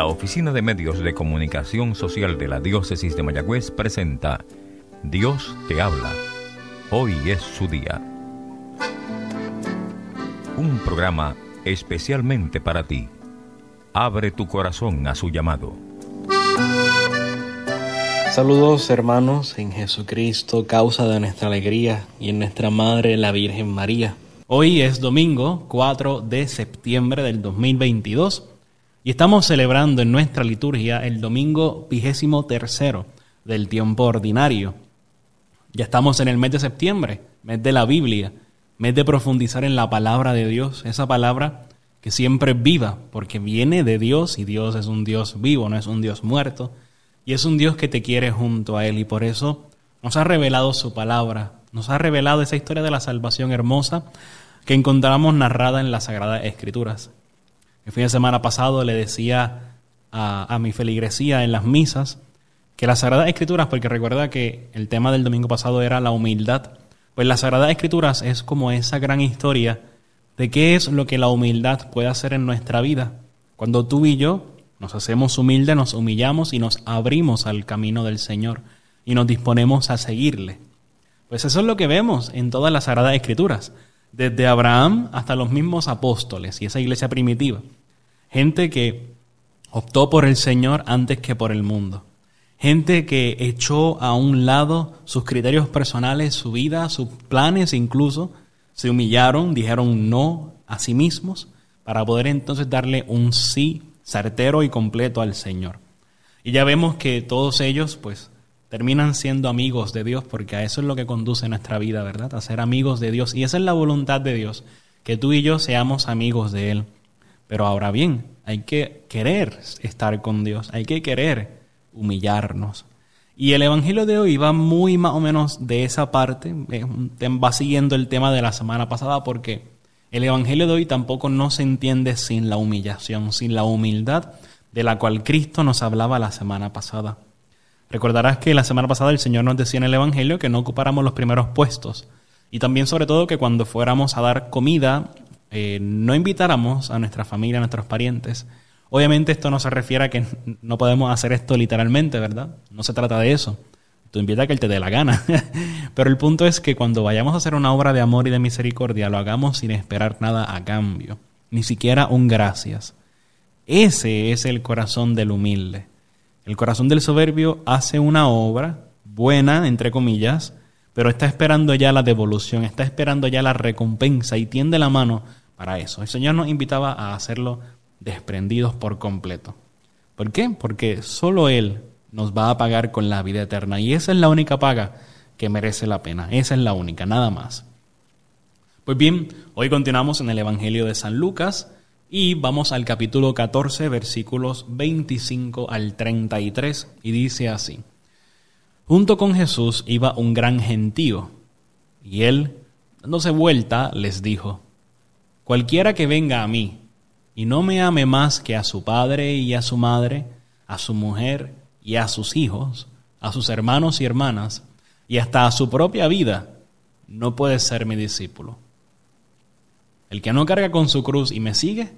La Oficina de Medios de Comunicación Social de la Diócesis de Mayagüez presenta Dios te habla. Hoy es su día. Un programa especialmente para ti. Abre tu corazón a su llamado. Saludos hermanos en Jesucristo, causa de nuestra alegría y en nuestra Madre la Virgen María. Hoy es domingo 4 de septiembre del 2022 y estamos celebrando en nuestra liturgia el domingo vigésimo tercero del tiempo ordinario. Ya estamos en el mes de septiembre, mes de la Biblia, mes de profundizar en la palabra de Dios, esa palabra que siempre es viva, porque viene de Dios y Dios es un Dios vivo, no es un Dios muerto y es un Dios que te quiere junto a Él y por eso nos ha revelado su palabra, nos ha revelado esa historia de la salvación hermosa que encontramos narrada en las Sagradas Escrituras. El fin de semana pasado le decía a, mi feligresía en las misas que las Sagradas Escrituras, porque recuerda que el tema del domingo pasado era la humildad, pues las Sagradas Escrituras es como esa gran historia de qué es lo que la humildad puede hacer en nuestra vida. Cuando tú y yo nos hacemos humildes, nos humillamos y nos abrimos al camino del Señor y nos disponemos a seguirle. Pues eso es lo que vemos en todas las Sagradas Escrituras, desde Abraham hasta los mismos apóstoles y esa iglesia primitiva. Gente que optó por el Señor antes que por el mundo. Gente que echó a un lado sus criterios personales, su vida, sus planes incluso, se humillaron, dijeron no a sí mismos para poder entonces darle un sí certero y completo al Señor. Y ya vemos que todos ellos, pues, terminan siendo amigos de Dios, porque a eso es lo que conduce nuestra vida, ¿verdad? A ser amigos de Dios. Y esa es la voluntad de Dios, que tú y yo seamos amigos de Él. Pero ahora bien, hay que querer estar con Dios, hay que querer humillarnos. Y el Evangelio de hoy va muy más o menos de esa parte, va siguiendo el tema de la semana pasada, porque el Evangelio de hoy tampoco no se entiende sin la humillación, sin la humildad de la cual Cristo nos hablaba la semana pasada. Recordarás que la semana pasada el Señor nos decía en el Evangelio que no ocupáramos los primeros puestos y también sobre todo que cuando fuéramos a dar comida eh, no invitáramos a nuestra familia, a nuestros parientes. Obviamente esto no se refiere a que no podemos hacer esto literalmente, ¿verdad? No se trata de eso. Tú invita a que Él te dé la gana. Pero el punto es que cuando vayamos a hacer una obra de amor y de misericordia, lo hagamos sin esperar nada a cambio, ni siquiera un gracias. Ese es el corazón del humilde. El corazón del soberbio hace una obra buena, entre comillas, pero está esperando ya la devolución, está esperando ya la recompensa y tiende la mano para eso. El Señor nos invitaba a hacerlo desprendidos por completo. ¿Por qué? Porque solo Él nos va a pagar con la vida eterna. Y esa es la única paga que merece la pena. Esa es la única, nada más. Pues bien, hoy continuamos en el Evangelio de San Lucas y vamos al capítulo 14, versículos 25 al 33, y dice así. Junto con Jesús iba un gran gentío, y él, dándose vuelta, les dijo, Cualquiera que venga a mí y no me ame más que a su padre y a su madre, a su mujer y a sus hijos, a sus hermanos y hermanas, y hasta a su propia vida, no puede ser mi discípulo. El que no carga con su cruz y me sigue,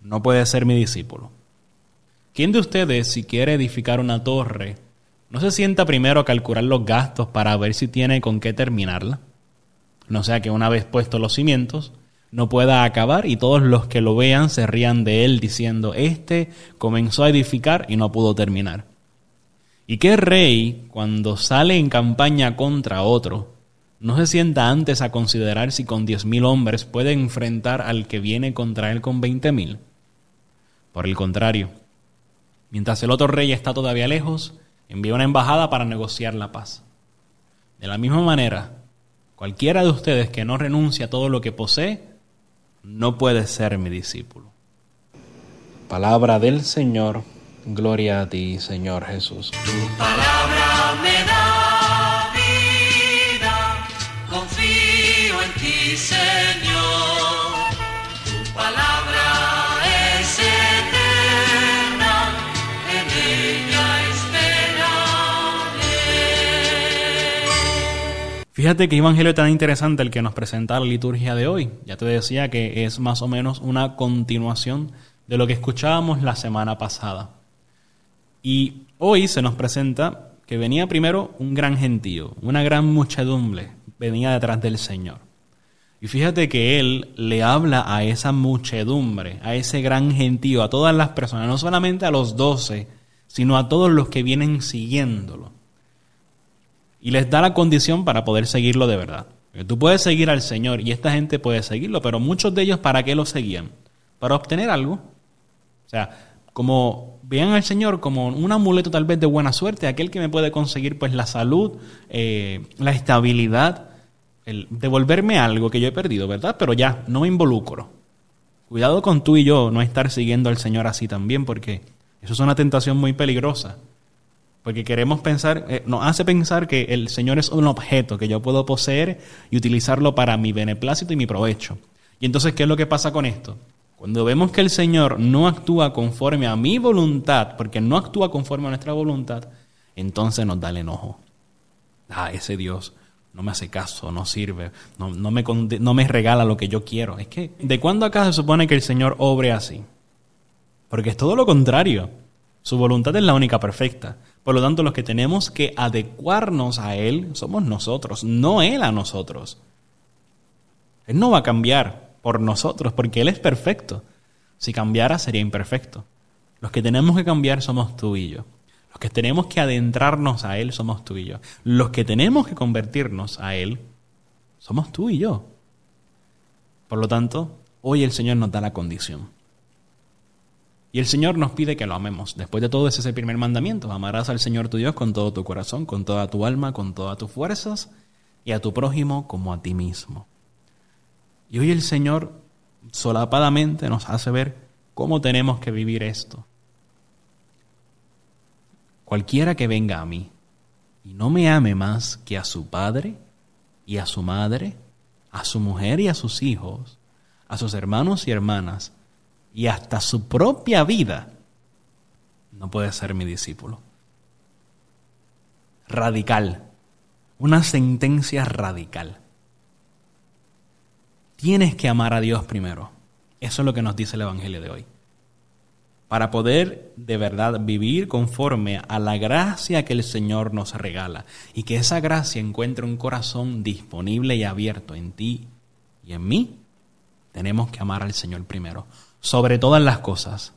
no puede ser mi discípulo. ¿Quién de ustedes, si quiere edificar una torre, no se sienta primero a calcular los gastos para ver si tiene con qué terminarla? No sea que una vez puestos los cimientos, no pueda acabar y todos los que lo vean se rían de él diciendo, este comenzó a edificar y no pudo terminar. ¿Y qué rey, cuando sale en campaña contra otro, no se sienta antes a considerar si con diez mil hombres puede enfrentar al que viene contra él con veinte mil? Por el contrario, mientras el otro rey está todavía lejos, envía una embajada para negociar la paz. De la misma manera, cualquiera de ustedes que no renuncie a todo lo que posee, no puede ser mi discípulo. Palabra del Señor Gloria a ti, Señor Jesús. Tu palabra me Fíjate qué evangelio tan interesante el que nos presenta la liturgia de hoy. Ya te decía que es más o menos una continuación de lo que escuchábamos la semana pasada. Y hoy se nos presenta que venía primero un gran gentío, una gran muchedumbre venía detrás del Señor. Y fíjate que Él le habla a esa muchedumbre, a ese gran gentío, a todas las personas, no solamente a los doce, sino a todos los que vienen siguiéndolo. Y les da la condición para poder seguirlo de verdad. tú puedes seguir al Señor y esta gente puede seguirlo, pero muchos de ellos ¿para qué lo seguían? Para obtener algo. O sea, como vean al Señor como un amuleto tal vez de buena suerte, aquel que me puede conseguir pues la salud, eh, la estabilidad, devolverme algo que yo he perdido, ¿verdad? Pero ya, no me involucro. Cuidado con tú y yo no estar siguiendo al Señor así también, porque eso es una tentación muy peligrosa. Porque queremos pensar, eh, nos hace pensar que el Señor es un objeto que yo puedo poseer y utilizarlo para mi beneplácito y mi provecho. Y entonces, ¿qué es lo que pasa con esto? Cuando vemos que el Señor no actúa conforme a mi voluntad, porque no actúa conforme a nuestra voluntad, entonces nos da el enojo. Ah, ese Dios no me hace caso, no sirve, no, me, no me regala lo que yo quiero. Es que, ¿de cuándo acá se supone que el Señor obre así? Porque es todo lo contrario. Su voluntad es la única perfecta. Por lo tanto, los que tenemos que adecuarnos a Él somos nosotros, no Él a nosotros. Él no va a cambiar por nosotros, porque Él es perfecto. Si cambiara sería imperfecto. Los que tenemos que cambiar somos tú y yo. Los que tenemos que adentrarnos a Él somos tú y yo. Los que tenemos que convertirnos a Él somos tú y yo. Por lo tanto, hoy el Señor nos da la condición. Y el Señor nos pide que lo amemos. Después de todo, ese es primer mandamiento. Amarás al Señor tu Dios con todo tu corazón, con toda tu alma, con todas tus fuerzas, y a tu prójimo como a ti mismo. Y hoy el Señor solapadamente nos hace ver cómo tenemos que vivir esto. Cualquiera que venga a mí y no me ame más que a su padre y a su madre, a su mujer y a sus hijos, a sus hermanos y hermanas, y hasta su propia vida, no puede ser mi discípulo. Radical. Una sentencia radical. Tienes que amar a Dios primero. Eso es lo que nos dice el Evangelio de hoy. Para poder de verdad vivir conforme a la gracia que el Señor nos regala y que esa gracia encuentre un corazón disponible y abierto en ti y en mí, tenemos que amar al Señor primero, sobre todas las cosas.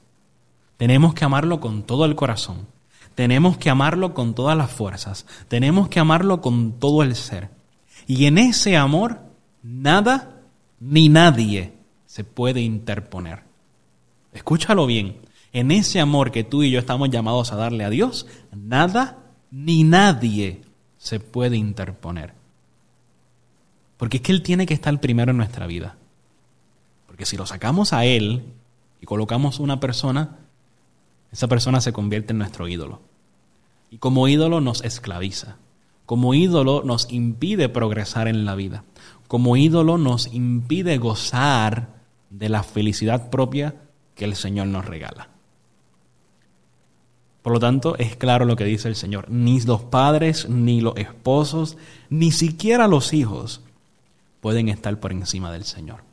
Tenemos que amarlo con todo el corazón. Tenemos que amarlo con todas las fuerzas. Tenemos que amarlo con todo el ser. Y en ese amor, nada ni nadie se puede interponer. Escúchalo bien. En ese amor que tú y yo estamos llamados a darle a Dios, nada ni nadie se puede interponer. Porque es que Él tiene que estar primero en nuestra vida. Porque si lo sacamos a Él y colocamos una persona, esa persona se convierte en nuestro ídolo. Y como ídolo nos esclaviza. Como ídolo nos impide progresar en la vida como ídolo nos impide gozar de la felicidad propia que el Señor nos regala. Por lo tanto, es claro lo que dice el Señor. Ni los padres, ni los esposos, ni siquiera los hijos pueden estar por encima del Señor.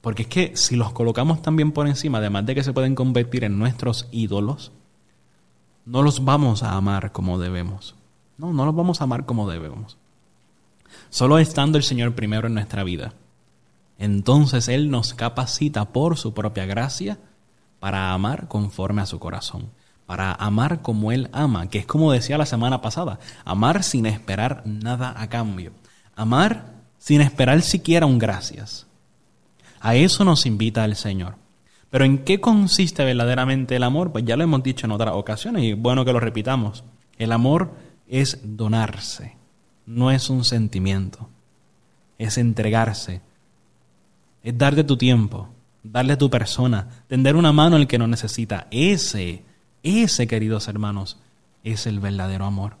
Porque es que si los colocamos también por encima, además de que se pueden convertir en nuestros ídolos, no los vamos a amar como debemos. No, no los vamos a amar como debemos. Solo estando el Señor primero en nuestra vida, entonces Él nos capacita por su propia gracia para amar conforme a su corazón, para amar como Él ama, que es como decía la semana pasada, amar sin esperar nada a cambio, amar sin esperar siquiera un gracias. A eso nos invita el Señor. Pero ¿en qué consiste verdaderamente el amor? Pues ya lo hemos dicho en otras ocasiones y bueno que lo repitamos. El amor es donarse no es un sentimiento, es entregarse, es darte tu tiempo, darle tu persona, tender una mano al que no necesita. Ese, ese, queridos hermanos, es el verdadero amor.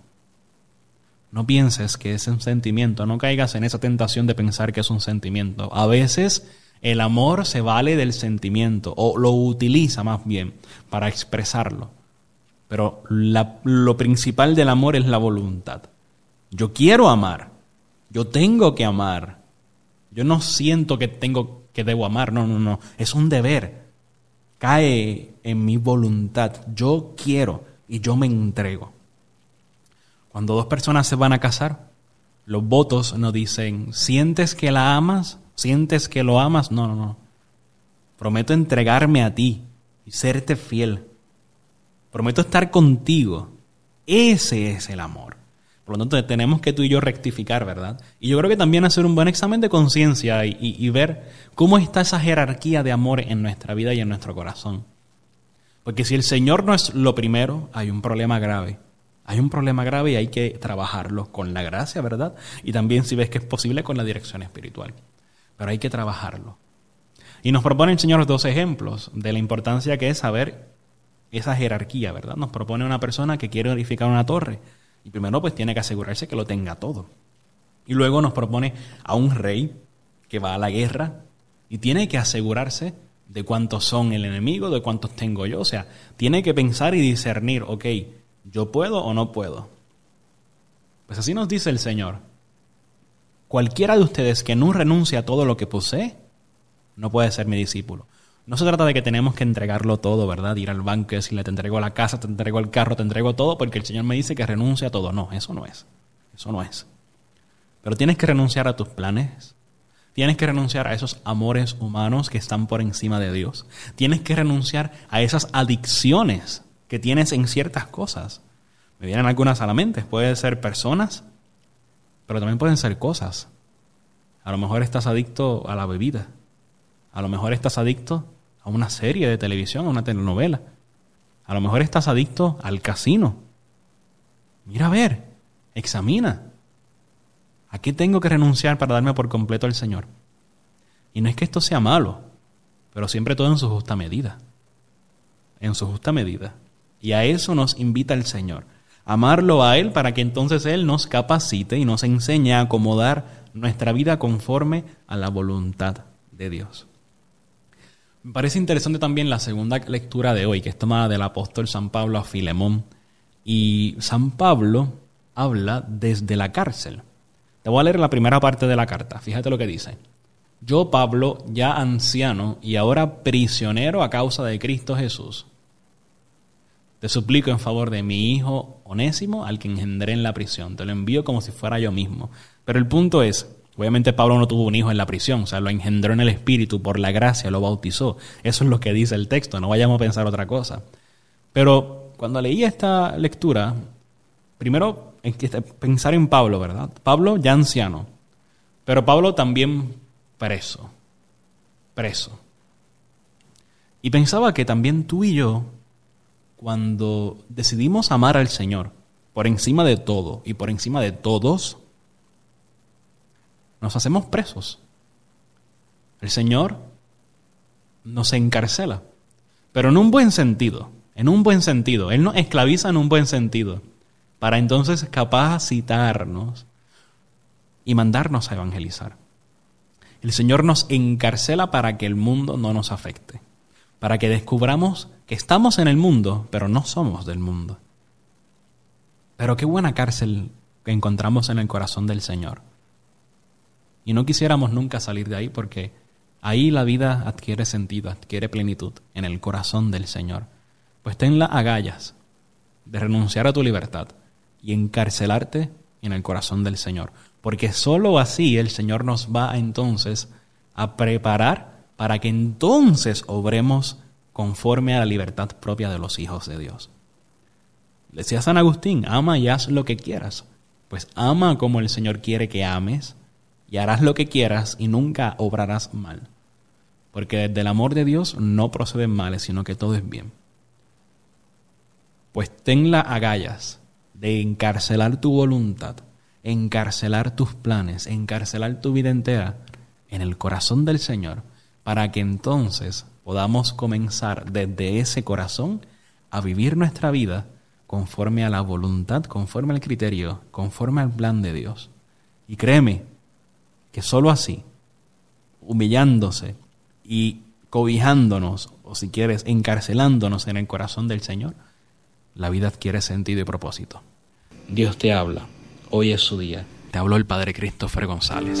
No pienses que es un sentimiento, no caigas en esa tentación de pensar que es un sentimiento. A veces el amor se vale del sentimiento o lo utiliza más bien para expresarlo. Pero lo principal del amor es la voluntad. Yo quiero amar. Yo tengo que amar. Yo no siento que tengo que debo amar. No, no, no. Es un deber. cae en mi voluntad. Yo quiero y yo me entrego. Cuando dos personas se van a casar, los votos no dicen, ¿sientes que la amas? ¿Sientes que lo amas? No, no, no. Prometo entregarme a ti y serte fiel. Prometo estar contigo. Ese es el amor. Por lo tanto, tenemos que tú y yo rectificar, ¿verdad? Y yo creo que también hacer un buen examen de conciencia y, y, ver cómo está esa jerarquía de amor en nuestra vida y en nuestro corazón. Porque si el Señor no es lo primero, hay un problema grave. Hay un problema grave y hay que trabajarlo con la gracia, ¿verdad? Y también, si ves que es posible, con la dirección espiritual. Pero hay que trabajarlo. Y nos propone el Señor dos ejemplos de la importancia que es saber esa jerarquía, ¿verdad? Nos propone una persona que quiere edificar una torre y primero pues tiene que asegurarse que lo tenga todo. Y luego nos propone a un rey que va a la guerra y tiene que asegurarse de cuántos son el enemigo, de cuántos tengo yo. O sea, tiene que pensar y discernir, ok, ¿yo puedo o no puedo? Pues así nos dice el Señor. Cualquiera de ustedes que no renuncie a todo lo que posee, no puede ser mi discípulo. No se trata de que tenemos que entregarlo todo, ¿verdad? Ir al banco y decirle, te entrego la casa, te entrego el carro, te entrego todo, porque el Señor me dice que renuncie a todo. No, eso no es. Eso no es. Pero tienes que renunciar a tus planes. Tienes que renunciar a esos amores humanos que están por encima de Dios. Tienes que renunciar a esas adicciones que tienes en ciertas cosas. Me vienen algunas a la mente. Pueden ser personas, pero también pueden ser cosas. A lo mejor estás adicto a la bebida. A lo mejor estás adicto a una serie de televisión, a una telenovela. A lo mejor estás adicto al casino. Mira a ver, examina. ¿A qué tengo que renunciar para darme por completo al Señor? Y no es que esto sea malo, pero siempre todo en su justa medida. En su justa medida. Y a eso nos invita el Señor. Amarlo a Él para que entonces Él nos capacite y nos enseñe a acomodar nuestra vida conforme a la voluntad de Dios. Me parece interesante también la segunda lectura de hoy, que es tomada del apóstol San Pablo a Filemón. Y San Pablo habla desde la cárcel. Te voy a leer la primera parte de la carta. Fíjate lo que dice. Yo, Pablo, ya anciano y ahora prisionero a causa de Cristo Jesús, te suplico en favor de mi hijo onésimo, al que engendré en la prisión. Te lo envío como si fuera yo mismo. Pero el punto es, Obviamente Pablo no tuvo un hijo en la prisión, o sea, lo engendró en el Espíritu por la gracia, lo bautizó. Eso es lo que dice el texto, no vayamos a pensar otra cosa. Pero cuando leí esta lectura, primero pensar en Pablo, ¿verdad? Pablo ya anciano, pero Pablo también preso, preso. Y pensaba que también tú y yo, cuando decidimos amar al Señor por encima de todo y por encima de todos, nos hacemos presos. El Señor nos encarcela, pero en un buen sentido, en un buen sentido. Él nos esclaviza en un buen sentido, para entonces capacitarnos y mandarnos a evangelizar. El Señor nos encarcela para que el mundo no nos afecte, para que descubramos que estamos en el mundo, pero no somos del mundo. Pero qué buena cárcel que encontramos en el corazón del Señor. Y no quisiéramos nunca salir de ahí porque ahí la vida adquiere sentido, adquiere plenitud en el corazón del Señor. Pues ten las agallas de renunciar a tu libertad y encarcelarte en el corazón del Señor. Porque sólo así el Señor nos va entonces a preparar para que entonces obremos conforme a la libertad propia de los hijos de Dios. Decía San Agustín, ama y haz lo que quieras. Pues ama como el Señor quiere que ames y harás lo que quieras y nunca obrarás mal. Porque desde el amor de Dios no proceden males, sino que todo es bien. Pues tenla agallas de encarcelar tu voluntad, encarcelar tus planes, encarcelar tu vida entera en el corazón del Señor, para que entonces podamos comenzar desde ese corazón a vivir nuestra vida conforme a la voluntad, conforme al criterio, conforme al plan de Dios. Y créeme, que sólo así, humillándose y cobijándonos, o si quieres, encarcelándonos en el corazón del Señor, la vida adquiere sentido y propósito. Dios te habla, hoy es su día. Te habló el Padre Christopher González.